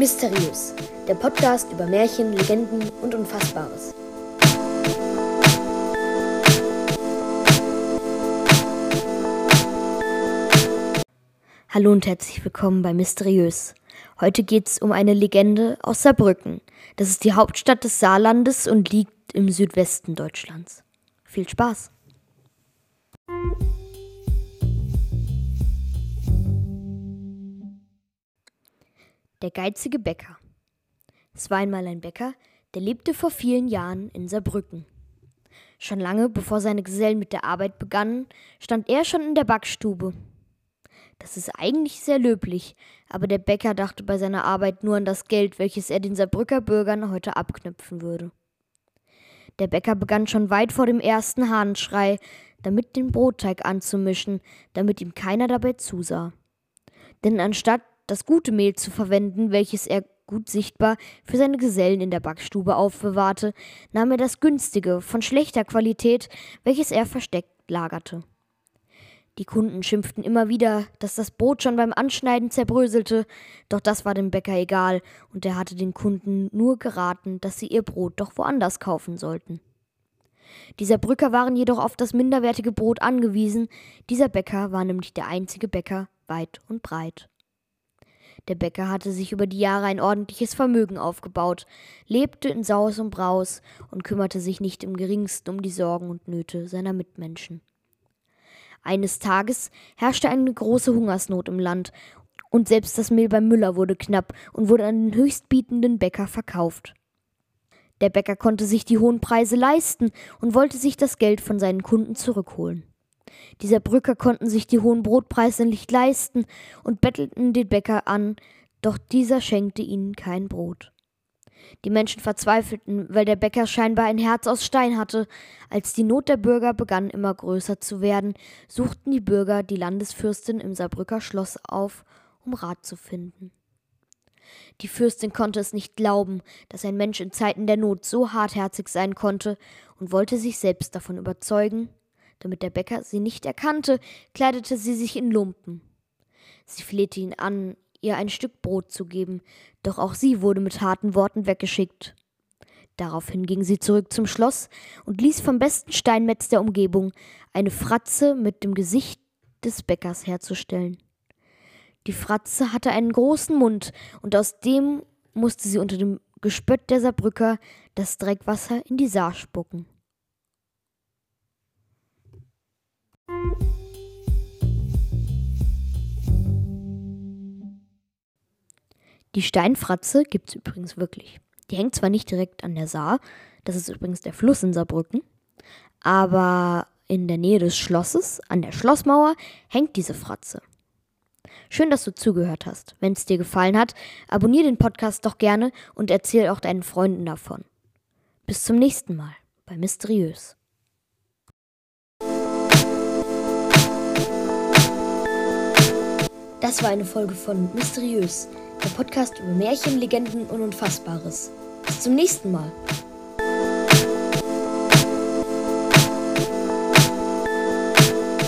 Mysteriös, der Podcast über Märchen, Legenden und Unfassbares. Hallo und herzlich willkommen bei Mysteriös. Heute geht es um eine Legende aus Saarbrücken. Das ist die Hauptstadt des Saarlandes und liegt im Südwesten Deutschlands. Viel Spaß! Der geizige Bäcker. Es war einmal ein Bäcker, der lebte vor vielen Jahren in Saarbrücken. Schon lange bevor seine Gesellen mit der Arbeit begannen, stand er schon in der Backstube. Das ist eigentlich sehr löblich, aber der Bäcker dachte bei seiner Arbeit nur an das Geld, welches er den Saarbrücker Bürgern heute abknüpfen würde. Der Bäcker begann schon weit vor dem ersten Hahnschrei, damit den Brotteig anzumischen, damit ihm keiner dabei zusah. Denn anstatt das gute Mehl zu verwenden, welches er gut sichtbar für seine Gesellen in der Backstube aufbewahrte, nahm er das günstige, von schlechter Qualität, welches er versteckt lagerte. Die Kunden schimpften immer wieder, dass das Brot schon beim Anschneiden zerbröselte, doch das war dem Bäcker egal, und er hatte den Kunden nur geraten, dass sie ihr Brot doch woanders kaufen sollten. Dieser Brücker waren jedoch auf das minderwertige Brot angewiesen, dieser Bäcker war nämlich der einzige Bäcker weit und breit. Der Bäcker hatte sich über die Jahre ein ordentliches Vermögen aufgebaut, lebte in Saus und Braus und kümmerte sich nicht im geringsten um die Sorgen und Nöte seiner Mitmenschen. Eines Tages herrschte eine große Hungersnot im Land, und selbst das Mehl beim Müller wurde knapp und wurde an den höchstbietenden Bäcker verkauft. Der Bäcker konnte sich die hohen Preise leisten und wollte sich das Geld von seinen Kunden zurückholen. Dieser Brücker konnten sich die hohen Brotpreise nicht leisten und bettelten den Bäcker an, doch dieser schenkte ihnen kein Brot. Die Menschen verzweifelten, weil der Bäcker scheinbar ein Herz aus Stein hatte. Als die Not der Bürger begann immer größer zu werden, suchten die Bürger die Landesfürstin im Saarbrücker Schloss auf, um Rat zu finden. Die Fürstin konnte es nicht glauben, dass ein Mensch in Zeiten der Not so hartherzig sein konnte und wollte sich selbst davon überzeugen, damit der Bäcker sie nicht erkannte, kleidete sie sich in Lumpen. Sie flehte ihn an, ihr ein Stück Brot zu geben, doch auch sie wurde mit harten Worten weggeschickt. Daraufhin ging sie zurück zum Schloss und ließ vom besten Steinmetz der Umgebung eine Fratze mit dem Gesicht des Bäckers herzustellen. Die Fratze hatte einen großen Mund, und aus dem musste sie unter dem Gespött der Saarbrücker das Dreckwasser in die Saar spucken. Die Steinfratze gibt es übrigens wirklich. Die hängt zwar nicht direkt an der Saar, das ist übrigens der Fluss in Saarbrücken, aber in der Nähe des Schlosses, an der Schlossmauer, hängt diese Fratze. Schön, dass du zugehört hast. Wenn es dir gefallen hat, abonniere den Podcast doch gerne und erzähl auch deinen Freunden davon. Bis zum nächsten Mal bei Mysteriös. Das war eine Folge von Mysteriös, der Podcast über Märchen, Legenden und Unfassbares. Bis zum nächsten Mal.